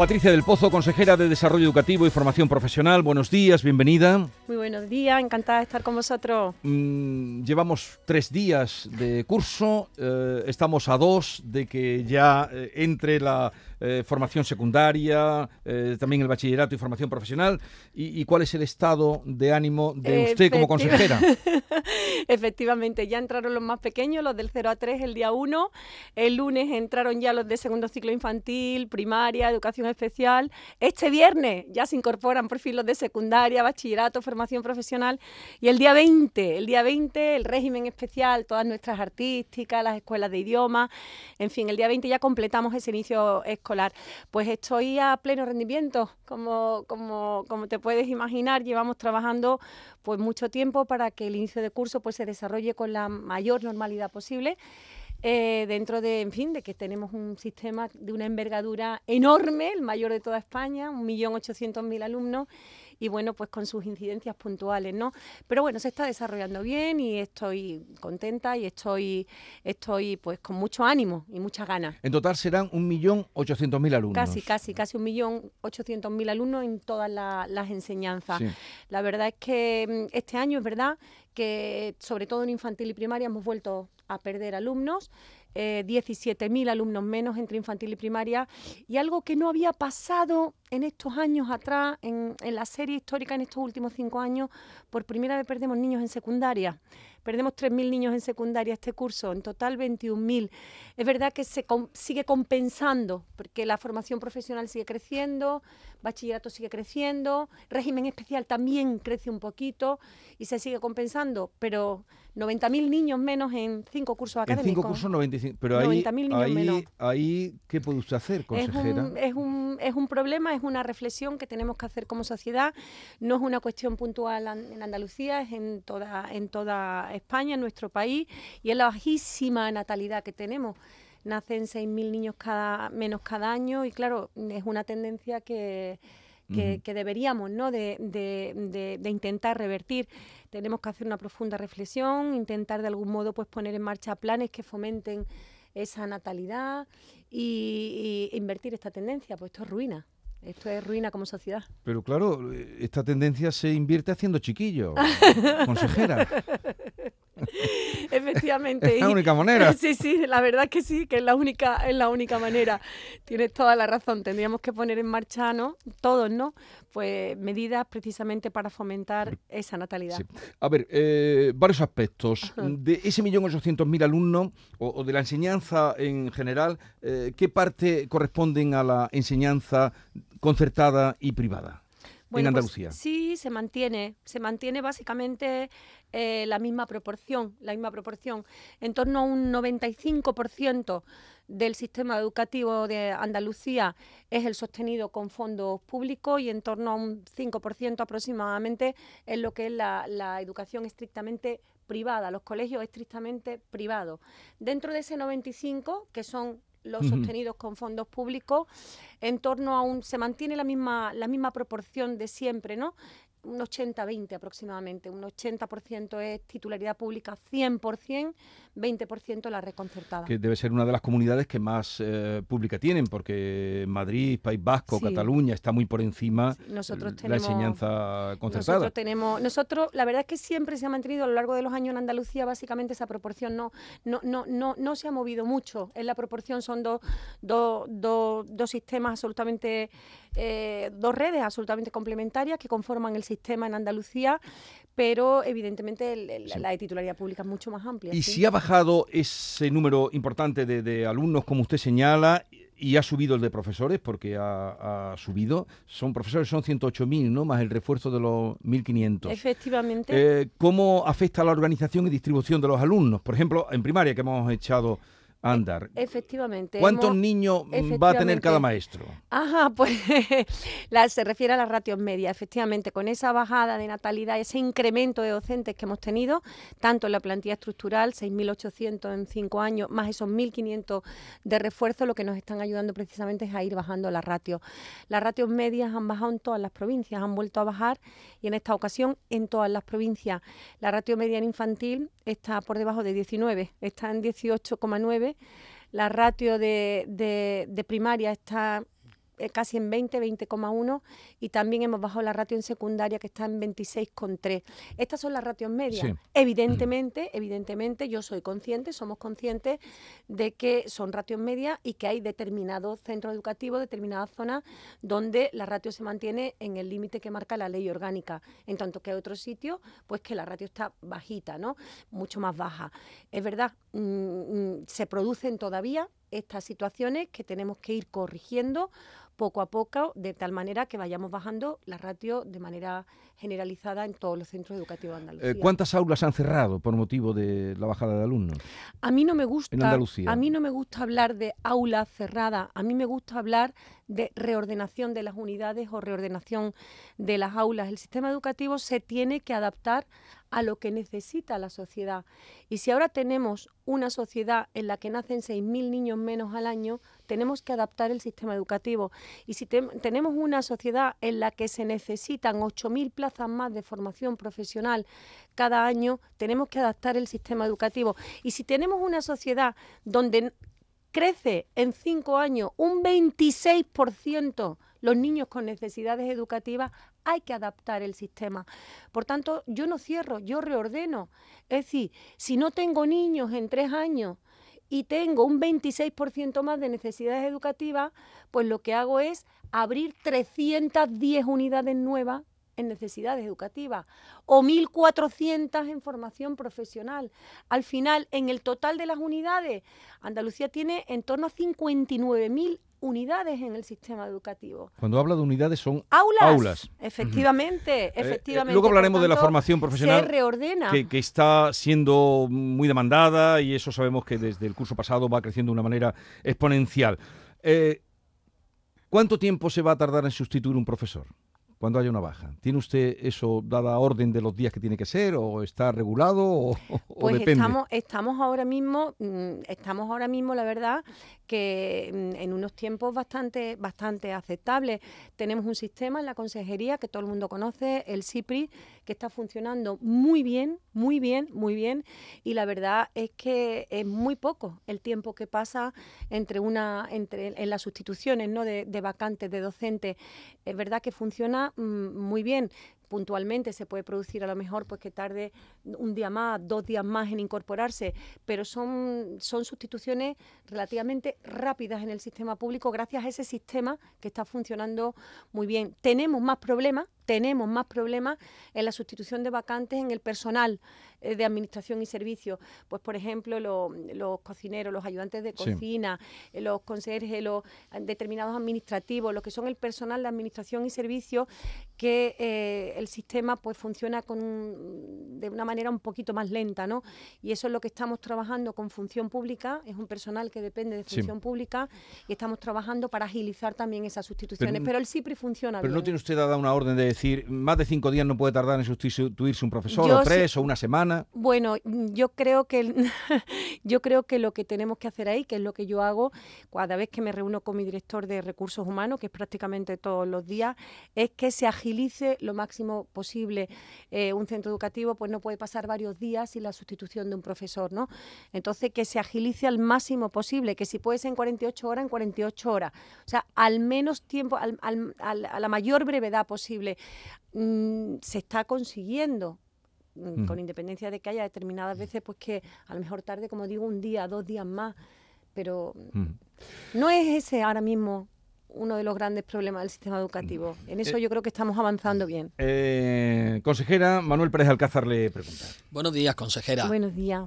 Patricia del Pozo, consejera de Desarrollo Educativo y Formación Profesional. Buenos días, bienvenida. Muy buenos días, encantada de estar con vosotros. Mm, llevamos tres días de curso, eh, estamos a dos de que ya eh, entre la eh, formación secundaria, también el bachillerato y formación profesional. ¿Y, cuál es el estado de ánimo de usted como consejera? Efectivamente, ya entraron los más pequeños, los del 0 a 3 el día 1. El lunes entraron ya los de segundo ciclo infantil, primaria, educación especial. Este viernes ya se incorporan por fin los de secundaria, bachillerato, formación profesional. Y el día 20, el día 20, el régimen especial, todas nuestras artísticas, las escuelas de idioma. En fin, el día 20 ya completamos ese inicio escolar. Pues estoy a pleno rendimiento, como, como, como te puedes imaginar, llevamos trabajando pues mucho tiempo para que el inicio de curso pues se desarrolle con la mayor normalidad posible. Eh, dentro de, en fin, de que tenemos un sistema de una envergadura enorme, el mayor de toda España, 1.800.000 alumnos, y bueno, pues con sus incidencias puntuales, ¿no? Pero bueno, se está desarrollando bien y estoy contenta y estoy, estoy pues con mucho ánimo y mucha ganas. En total serán 1.800.000 alumnos. Casi, casi, casi 1.800.000 alumnos en todas las enseñanzas. La verdad es que mm, este año es verdad que sobre todo en infantil y primaria hemos vuelto a perder alumnos. Eh, 17.000 alumnos menos entre infantil y primaria y algo que no había pasado en estos años atrás, en, la serie histórica en estos últimos cinco años, por primera vez perdemos niños en secundaria. Perdemos 3.000 niños en secundaria este curso, en total 21.000. Es verdad que se sigue compensando, porque la formación profesional sigue creciendo, bachillerato sigue creciendo, régimen especial también crece un poquito y se sigue compensando, pero 90.000 niños menos en cinco cursos académicos. En cinco cursos, 95. Pero ahí, ahí, ahí, ¿qué puede usted hacer, consejera? Es un, es, un, problema, es una reflexión que tenemos que hacer como sociedad. No es una cuestión puntual en Andalucía, es en toda, en toda España, en nuestro país, y es la bajísima natalidad que tenemos. Nacen 6.000 niños cada, menos cada año y claro, es una tendencia que que, deberíamos ¿no? De, de, de, intentar revertir. Tenemos que hacer una profunda reflexión, intentar de algún modo pues, poner en marcha planes que fomenten esa natalidad y, y invertir esta tendencia, pues esto es ruina. Esto es ruina como sociedad. Pero claro, esta tendencia se invierte haciendo chiquillos, consejera. Efectivamente. Es la única manera. Sí, sí, la verdad que sí, que es la única, es la única manera. Tienes toda la razón. Tendríamos que poner en marcha, ¿no? Todos, ¿no? Pues medidas precisamente para fomentar esa natalidad. A ver, eh, varios aspectos. De ese millón ochocientos mil alumnos o, de la enseñanza en general, eh, ¿qué parte corresponden a la enseñanza concertada y privada? En pues Andalucía. sí, se mantiene, se mantiene básicamente eh, la misma proporción, la misma proporción. En torno a un 95% del sistema educativo de Andalucía es el sostenido con fondos públicos y en torno a un 5% aproximadamente es lo que es la, la educación estrictamente privada, los colegios estrictamente privados. Dentro de ese 95, que son los sostenidos con fondos públicos, en torno a un se mantiene la misma la misma proporción de siempre, ¿no? un 80-20 aproximadamente. Un 80% es titularidad pública 100%, 20% la reconcertada. Que debe ser una de las comunidades que más eh, pública tienen, porque Madrid, País Vasco, Cataluña está muy por encima nosotros tenemos, la enseñanza concertada. Nosotros tenemos, nosotros, la verdad es que siempre se ha mantenido a lo largo de los años en Andalucía básicamente esa proporción no, no, no, no, no se ha movido mucho. En la proporción son dos, dos, dos, dos sistemas absolutamente, eh, dos redes absolutamente complementarias que conforman el sistema en Andalucía, pero evidentemente la de titularidad pública es mucho más amplia. ¿Y si ha bajado ese número importante de, alumnos, como usted señala, y ha subido el de profesores, porque ha, subido. Son profesores, son 108.000, ¿no? Más el refuerzo de los 1.500. Efectivamente. Eh, ¿Cómo afecta la organización y distribución de los alumnos? Por ejemplo, en primaria, que hemos echado andar. Efectivamente. ¿Cuántos niños va a tener cada maestro? Ajá, pues la, se refiere a las ratios medias. Efectivamente, con esa bajada de natalidad, ese incremento de docentes que hemos tenido, tanto en la plantilla estructural, 6.800 en cinco años, más esos 1.500 de refuerzo, lo que nos están ayudando precisamente es a ir bajando las ratios. Las ratios medias han bajado en todas las provincias, han vuelto a bajar y en esta ocasión en todas las provincias. La ratio media en infantil está por debajo de 19, está en 18,9 la ratio de, de, primaria está casi en 20, 20,1 y también hemos bajado la ratio en secundaria que está en 26,3. Estas son las ratios medias. Evidentemente, evidentemente yo soy consciente, somos conscientes de que son ratios medias y que hay determinados centros educativos, determinadas zonas donde la ratio se mantiene en el límite que marca la ley orgánica, en tanto que hay otros sitios pues que la ratio está bajita, ¿no? Mucho más baja. Es verdad, mm, mm, se producen todavía estas situaciones que tenemos que ir corrigiendo poco a poco, de tal manera que vayamos bajando la ratio de manera generalizada en todos los centros educativos de Andalucía. Eh, ¿Cuántas aulas han cerrado por motivo de la bajada de alumnos? A mí no me gusta, a mí no me gusta hablar de aulas cerradas, a mí me gusta hablar de reordenación de las unidades o reordenación de las aulas. El sistema educativo se tiene que adaptar a lo que necesita la sociedad. Y si ahora tenemos una sociedad en la que nacen 6.000 niños menos al año, tenemos que adaptar el sistema educativo. Y si tenemos una sociedad en la que se necesitan 8.000 plazas más de formación profesional cada año, tenemos que adaptar el sistema educativo. Y si tenemos una sociedad donde crece en cinco años un 26% los niños con necesidades educativas, hay que adaptar el sistema. Por tanto, yo no cierro, yo reordeno. Es decir, si no tengo niños en tres años y tengo un 26% más de necesidades educativas, pues lo que hago es abrir 310 unidades nuevas en necesidades educativas o 1.400 en formación profesional. Al final, en el total de las unidades, Andalucía tiene en torno a 59.000 unidades en el sistema educativo. Cuando habla de unidades son aulas. Efectivamente, eh, efectivamente. luego hablaremos de la formación profesional. Se reordena. Que, está siendo muy demandada y eso sabemos que desde el curso pasado va creciendo de una manera exponencial. Eh, ¿Cuánto tiempo se va a tardar en sustituir un profesor? Cuando haya una baja. ¿Tiene usted eso dada orden de los días que tiene que ser o está regulado o, pues depende? Estamos, estamos ahora mismo, mm, estamos ahora mismo, la verdad, que mm, en unos tiempos bastante, bastante aceptables. Tenemos un sistema en la consejería que todo el mundo conoce, el CIPRI, que está funcionando muy bien, muy bien, muy bien. Y la verdad es que es muy poco el tiempo que pasa entre una, entre en las sustituciones ¿no? de, vacantes de docentes. Es verdad que funciona Mm, muy bien puntualmente se puede producir a lo mejor pues que tarde un día más, dos días más en incorporarse, pero son, son sustituciones relativamente rápidas en el sistema público gracias a ese sistema que está funcionando muy bien. Tenemos más problemas, tenemos más problemas en la sustitución de vacantes en el personal eh, de administración y servicios. Pues, por ejemplo, los cocineros, los ayudantes de cocina, eh, los conserjes, los determinados administrativos, los que son el personal de administración y servicios, que eh, el sistema pues funciona con de una manera un poquito más lenta, ¿no? Y eso es lo que estamos trabajando con función pública, es un personal que depende de función pública y estamos trabajando para agilizar también esas sustituciones. Pero, el CIPRI funciona pero no tiene usted dada una orden de decir más de cinco días no puede tardar en sustituirse un profesor, o tres, o una semana. Bueno, yo creo que yo creo que lo que tenemos que hacer ahí, que es lo que yo hago cada vez que me reúno con mi director de recursos humanos, que es prácticamente todos los días, es que se agilice lo máximo posible. Eh, un centro educativo pues no puede pasar varios días sin la sustitución de un profesor, ¿no? Entonces que se agilice al máximo posible, que si puede ser en 48 horas, en 48 horas. O sea, al menos tiempo, al, a la mayor brevedad posible. Mm, se está consiguiendo Mm, con independencia de que haya determinadas veces, pues que a lo mejor tarde, como digo, un día, dos días más, pero no es ese ahora mismo uno de los grandes problemas del sistema educativo. En eso eh, yo creo que estamos avanzando bien. Eh, consejera, Manuel Pérez Alcázar le pregunta. Buenos días, consejera. Buenos días.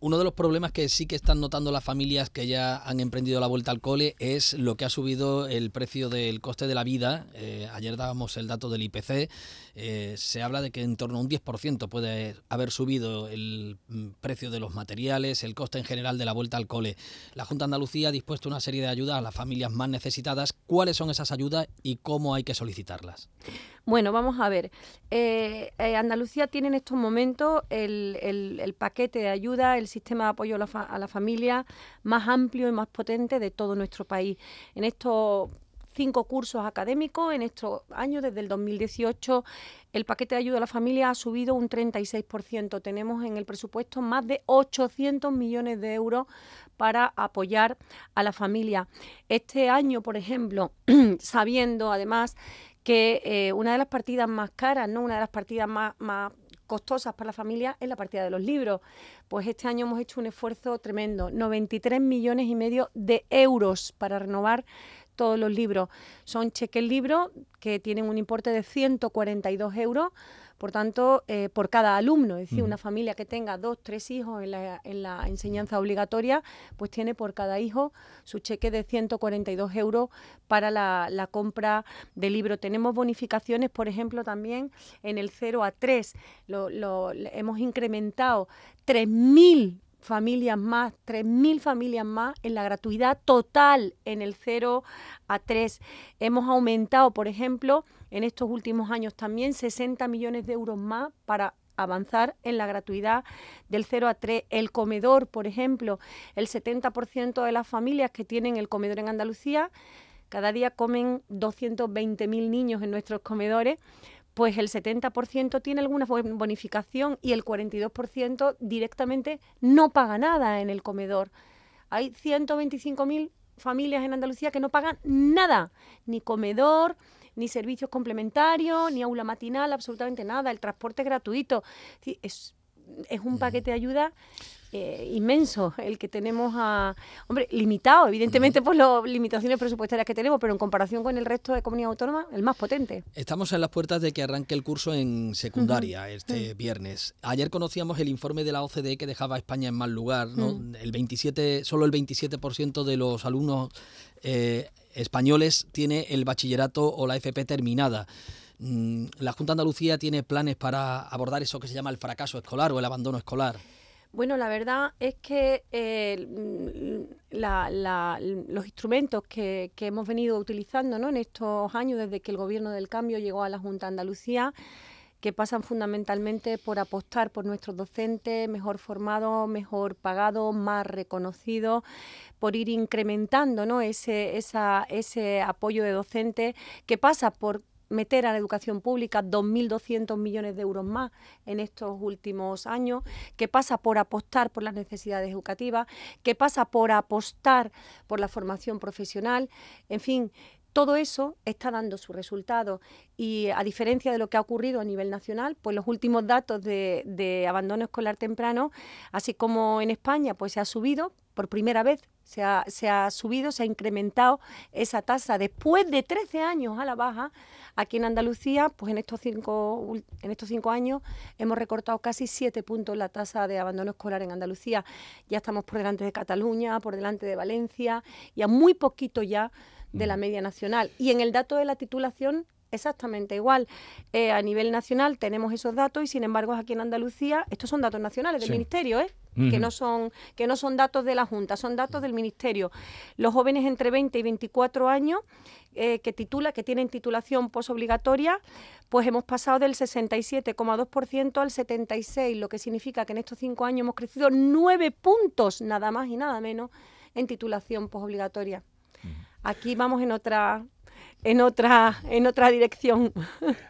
uno de los problemas que sí que están notando las familias que ya han emprendido la vuelta al cole es lo que ha subido el precio del coste de la vida. Eh, ayer dábamos el dato del IPC. se habla de que en torno a un 10% puede haber subido el mm, precio de los materiales, el coste en general de la vuelta al cole. La Junta de Andalucía ha dispuesto una serie de ayudas a las familias más necesitadas cuáles son esas ayudas y cómo hay que solicitarlas. Bueno, vamos a ver. Eh, eh, Andalucía tiene en estos momentos el, paquete de ayuda, el sistema de apoyo a la, familia más amplio y más potente de todo nuestro país. En estos cinco cursos académicos en estos años, desde el 2018 el paquete de ayuda a la familia ha subido un 36%. Tenemos en el presupuesto más de 800 millones de euros para apoyar a la familia. Este año, por ejemplo, sabiendo además que eh, una de las partidas más caras, ¿no? una de las partidas más, más costosas para la familia es la partida de los libros. Pues este año hemos hecho un esfuerzo tremendo, 93 millones y medio de euros para renovar todos los libros. Son cheques libros que tienen un importe de 142 euros por tanto, eh, por cada alumno, es decir, una familia que tenga dos, tres hijos en la, en la, enseñanza obligatoria, pues tiene por cada hijo su cheque de 142 euros para la, la compra de libro. Tenemos bonificaciones, por ejemplo, también en el 0 a 3. Lo, lo, hemos incrementado 3.000 familias más, 3.000 familias más en la gratuidad total en el 0 a 3. Hemos aumentado, por ejemplo, en estos últimos años también 60 millones de euros más para avanzar en la gratuidad del 0 a 3. El comedor, por ejemplo, el 70% de las familias que tienen el comedor en Andalucía, cada día comen 220.000 niños en nuestros comedores, pues el 70% tiene alguna bonificación y el 42% directamente no paga nada en el comedor. Hay 125.000 familias en Andalucía que no pagan nada, ni comedor, ni servicios complementarios, ni aula matinal, absolutamente nada. El transporte gratuito. Es, es un paquete de ayuda eh, inmenso el que tenemos a hombre limitado evidentemente por las limitaciones presupuestarias que tenemos pero en comparación con el resto de comunidades autónomas el más potente. Estamos en las puertas de que arranque el curso en secundaria este viernes. Ayer conocíamos el informe de la OCDE que dejaba a España en mal lugar ¿no? el 27 solo el 27% de los alumnos eh, españoles tiene el bachillerato o la FP terminada. Mm, ¿La Junta de Andalucía tiene planes para abordar eso que se llama el fracaso escolar o el abandono escolar? Bueno, la verdad es que eh, mm, los instrumentos que, hemos venido utilizando en estos años, desde que el Gobierno del Cambio llegó a la Junta de Andalucía, que pasan fundamentalmente por apostar por nuestros docentes mejor formados, mejor pagados, más reconocidos, por ir incrementando ¿no? ese, ese apoyo de docentes, que pasa por meter a la educación pública 2.200 millones de euros más en estos últimos años, que pasa por apostar por las necesidades educativas, que pasa por apostar por la formación profesional, en fin, todo eso está dando su resultado y a diferencia de lo que ha ocurrido a nivel nacional, pues los últimos datos de, abandono escolar temprano, así como en España, pues se ha subido por primera vez, se ha, subido, se ha incrementado esa tasa después de 13 años a la baja. Aquí en Andalucía, pues en estos cinco, en estos cinco años hemos recortado casi siete puntos la tasa de abandono escolar en Andalucía. Ya estamos por delante de Cataluña, por delante de Valencia y a muy poquito ya de la media nacional. Y en el dato de la titulación exactamente igual. Eh, a nivel nacional tenemos esos datos y sin embargo aquí en Andalucía, estos son datos nacionales del Ministerio, ¿eh? que, no son, que no son datos de la Junta, son datos del Ministerio. Los jóvenes entre 20 y 24 años eh, que titula, que tienen titulación posobligatoria, pues hemos pasado del 67,2% al 76%, lo que significa que en estos cinco años hemos crecido nueve puntos, nada más y nada menos, en titulación posobligatoria. Aquí vamos en otra en otra, en otra dirección.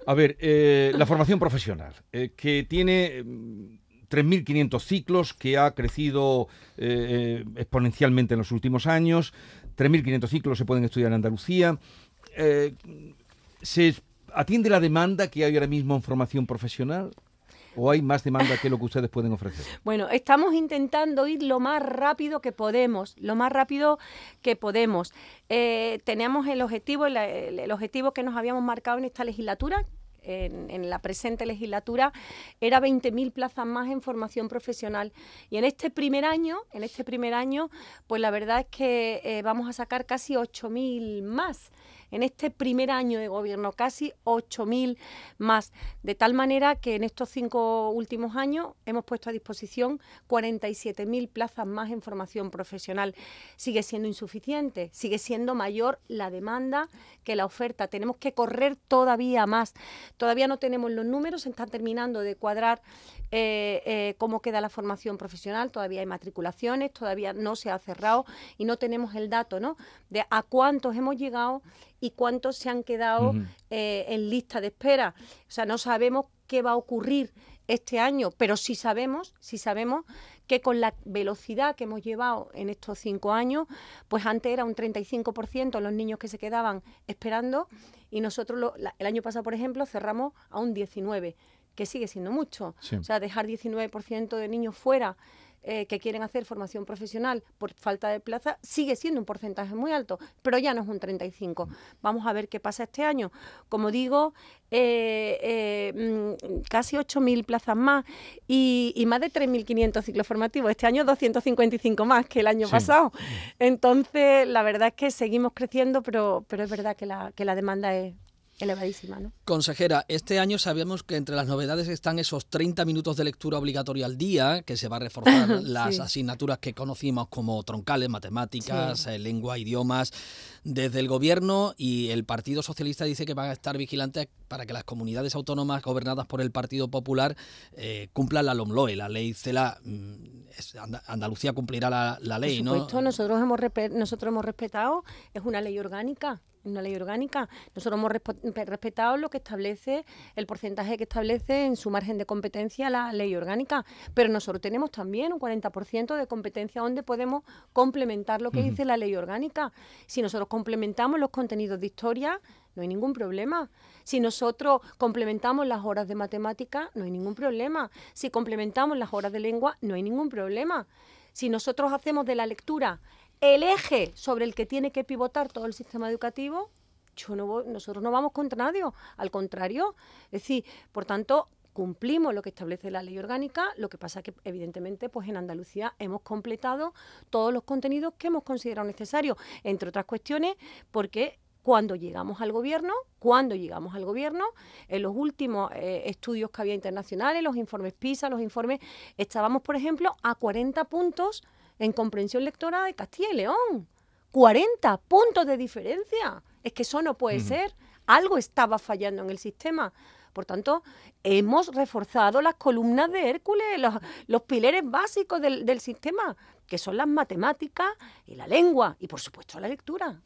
A ver, eh, la formación profesional, eh, que tiene 3.500 mm, ciclos, que ha crecido eh, exponencialmente en los últimos años, 3.500 ciclos se pueden estudiar en Andalucía. ¿Se atiende la demanda que hay ahora mismo en formación profesional? ¿O hay más demanda que lo que ustedes pueden ofrecer? Bueno, estamos intentando ir lo más rápido que podemos, lo más rápido que podemos. Eh, tenemos el objetivo, el, objetivo que nos habíamos marcado en esta legislatura, en, la presente legislatura era 20.000 plazas más en formación profesional. Y en este primer año, en este primer año, pues la verdad es que eh, vamos a sacar casi 8.000 más en este primer año de gobierno, casi 8.000 más, de tal manera que en estos cinco últimos años hemos puesto a disposición 47.000 plazas más en formación profesional. Sigue siendo insuficiente, sigue siendo mayor la demanda que la oferta. Tenemos que correr todavía más. Todavía no tenemos los números, se están terminando de cuadrar eh, eh, cómo queda la formación profesional, todavía hay matriculaciones, todavía no se ha cerrado y no tenemos el dato ¿no? de a cuántos hemos llegado y cuántos se han quedado eh, en lista de espera. O sea, no sabemos qué va a ocurrir este año, pero sí sabemos, sí sabemos que con la velocidad que hemos llevado en estos cinco años, pues antes era un 35% los niños que se quedaban esperando y nosotros el año pasado, por ejemplo, cerramos a un 19%, que sigue siendo mucho. O sea, dejar 19% de niños fuera eh, que quieren hacer formación profesional por falta de plaza sigue siendo un porcentaje muy alto, pero ya no es un 35. Vamos a ver qué pasa este año. Como digo, eh, eh, mm, casi 8.000 plazas más y, más de 3.500 ciclos formativos. Este año 255 más que el año pasado. Entonces, la verdad es que seguimos creciendo, pero, pero es verdad que la, que la demanda es, elevadísima. ¿no? Consejera, este año sabemos que entre las novedades están esos 30 minutos de lectura obligatoria al día, que se va a reforzar las asignaturas que conocimos como troncales, matemáticas, eh, lengua, idiomas. Desde el Gobierno y el Partido Socialista dice que van a estar vigilantes para que las comunidades autónomas gobernadas por el Partido Popular eh, cumplan la LOMLOE, la ley CELA. Mm, Andalucía cumplirá la, la ley, por supuesto, nosotros hemos, nosotros hemos respetado, es una ley orgánica una ley orgánica. Nosotros hemos respetado lo que establece, el porcentaje que establece en su margen de competencia la ley orgánica, pero nosotros tenemos también un 40% de competencia donde podemos complementar lo que dice la ley orgánica. Si nosotros complementamos los contenidos de historia, no hay ningún problema. Si nosotros complementamos las horas de matemática, no hay ningún problema. Si complementamos las horas de lengua, no hay ningún problema. Si nosotros hacemos de la lectura el eje sobre el que tiene que pivotar todo el sistema educativo, yo no nosotros no vamos contra nadie, al contrario. Es decir, por tanto, cumplimos lo que establece la ley orgánica, lo que pasa que evidentemente pues en Andalucía hemos completado todos los contenidos que hemos considerado necesarios, entre otras cuestiones porque cuando llegamos al gobierno, cuando llegamos al gobierno, en los últimos eh, estudios que había internacionales, los informes PISA, los informes, estábamos, por ejemplo, a 40 puntos en comprensión lectora de Castilla y León. 40 puntos de diferencia. Es que eso no puede ser. Algo estaba fallando en el sistema. Por tanto, hemos reforzado las columnas de Hércules, los, pilares básicos del, sistema que son las matemáticas y la lengua y por supuesto la lectura.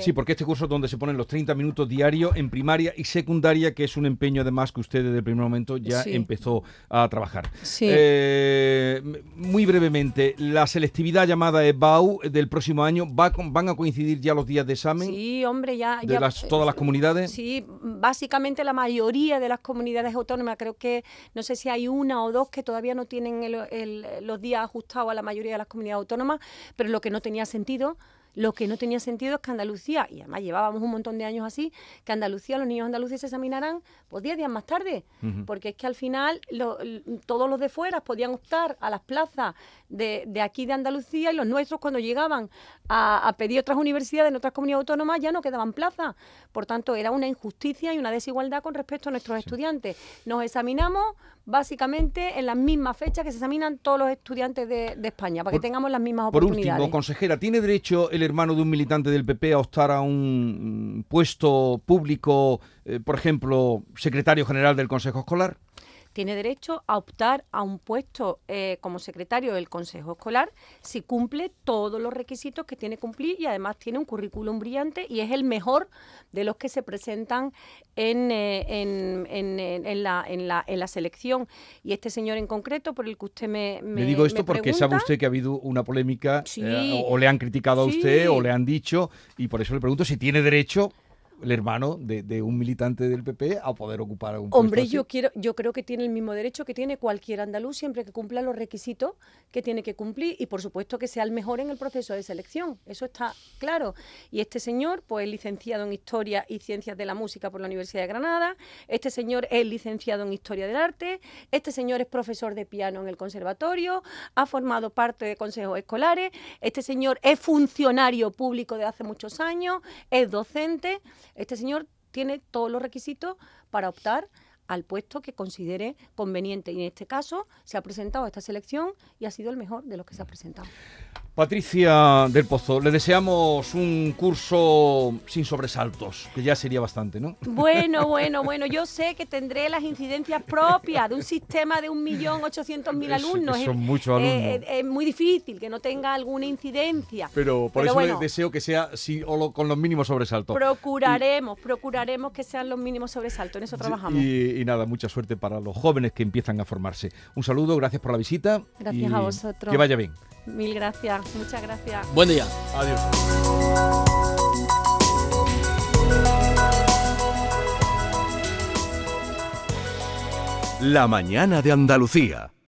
Sí, porque este curso es donde se ponen los 30 minutos diarios en primaria y secundaria, que es un empeño además que usted desde el primer momento ya empezó a trabajar. Sí. Eh, muy brevemente, la selectividad llamada EBAU del próximo año, ¿va ¿van a coincidir ya los días de examen? Sí, hombre, ya... ¿De las, todas las comunidades? Sí, básicamente la mayoría de las comunidades autónomas, creo que no sé si hay una o dos que todavía no tienen los días ajustados a la mayoría de las comunidades autónomas, pero lo que no tenía sentido lo que no tenía sentido es que Andalucía, y además llevábamos un montón de años así, que Andalucía, los niños andaluces se examinaran pues 10 días más tarde, porque es que al final todos los de fuera podían optar a las plazas de, de, aquí de Andalucía y los nuestros cuando llegaban a, a, pedir otras universidades en otras comunidades autónomas ya no quedaban plazas. Por tanto, era una injusticia y una desigualdad con respecto a nuestros estudiantes. Nos examinamos básicamente en las mismas fechas que se examinan todos los estudiantes de, España, para que tengamos las mismas oportunidades. Por último, consejera, ¿tiene derecho el hermano de un militante del PP a optar a un puesto público, eh, por ejemplo, secretario general del Consejo Escolar? Tiene derecho a optar a un puesto eh, como secretario del Consejo Escolar si cumple todos los requisitos que tiene que cumplir y además tiene un currículum brillante y es el mejor de los que se presentan en, eh, en, la, la, en, la, selección. Y este señor en concreto, por el que usted me... Me, digo esto porque sabe usted que ha habido una polémica eh, o, le han criticado a usted o le han dicho y por eso le pregunto si tiene derecho el hermano de, un militante del PP a poder ocupar un puesto Hombre, yo quiero, yo creo que tiene el mismo derecho que tiene cualquier andaluz siempre que cumpla los requisitos que tiene que cumplir y por supuesto que sea el mejor en el proceso de selección. Eso está claro. Y este señor, pues licenciado en Historia y Ciencias de la Música por la Universidad de Granada. Este señor es licenciado en Historia del Arte. Este señor es profesor de piano en el conservatorio. Ha formado parte de consejos escolares. Este señor es funcionario público de hace muchos años. Es docente. Este señor tiene todos los requisitos para optar al puesto que considere conveniente. Y en este caso se ha presentado a esta selección y ha sido el mejor de los que se ha presentado. Patricia del Pozo, le deseamos un curso sin sobresaltos, que ya sería bastante, ¿no? Bueno, bueno, bueno, yo sé que tendré las incidencias propias de un sistema de 1.800.000 alumnos. son muchos alumnos. Eh, es muy difícil que no tenga alguna incidencia. Pero por eso le deseo que sea sí, o con los mínimos sobresaltos. Procuraremos, procuraremos que sean los mínimos sobresaltos, en eso trabajamos. Y, nada, mucha suerte para los jóvenes que empiezan a formarse. Un saludo, gracias por la visita. Gracias a vosotros. Que vaya bien. Mil gracias, muchas gracias. Buen día. Adiós. La mañana de Andalucía.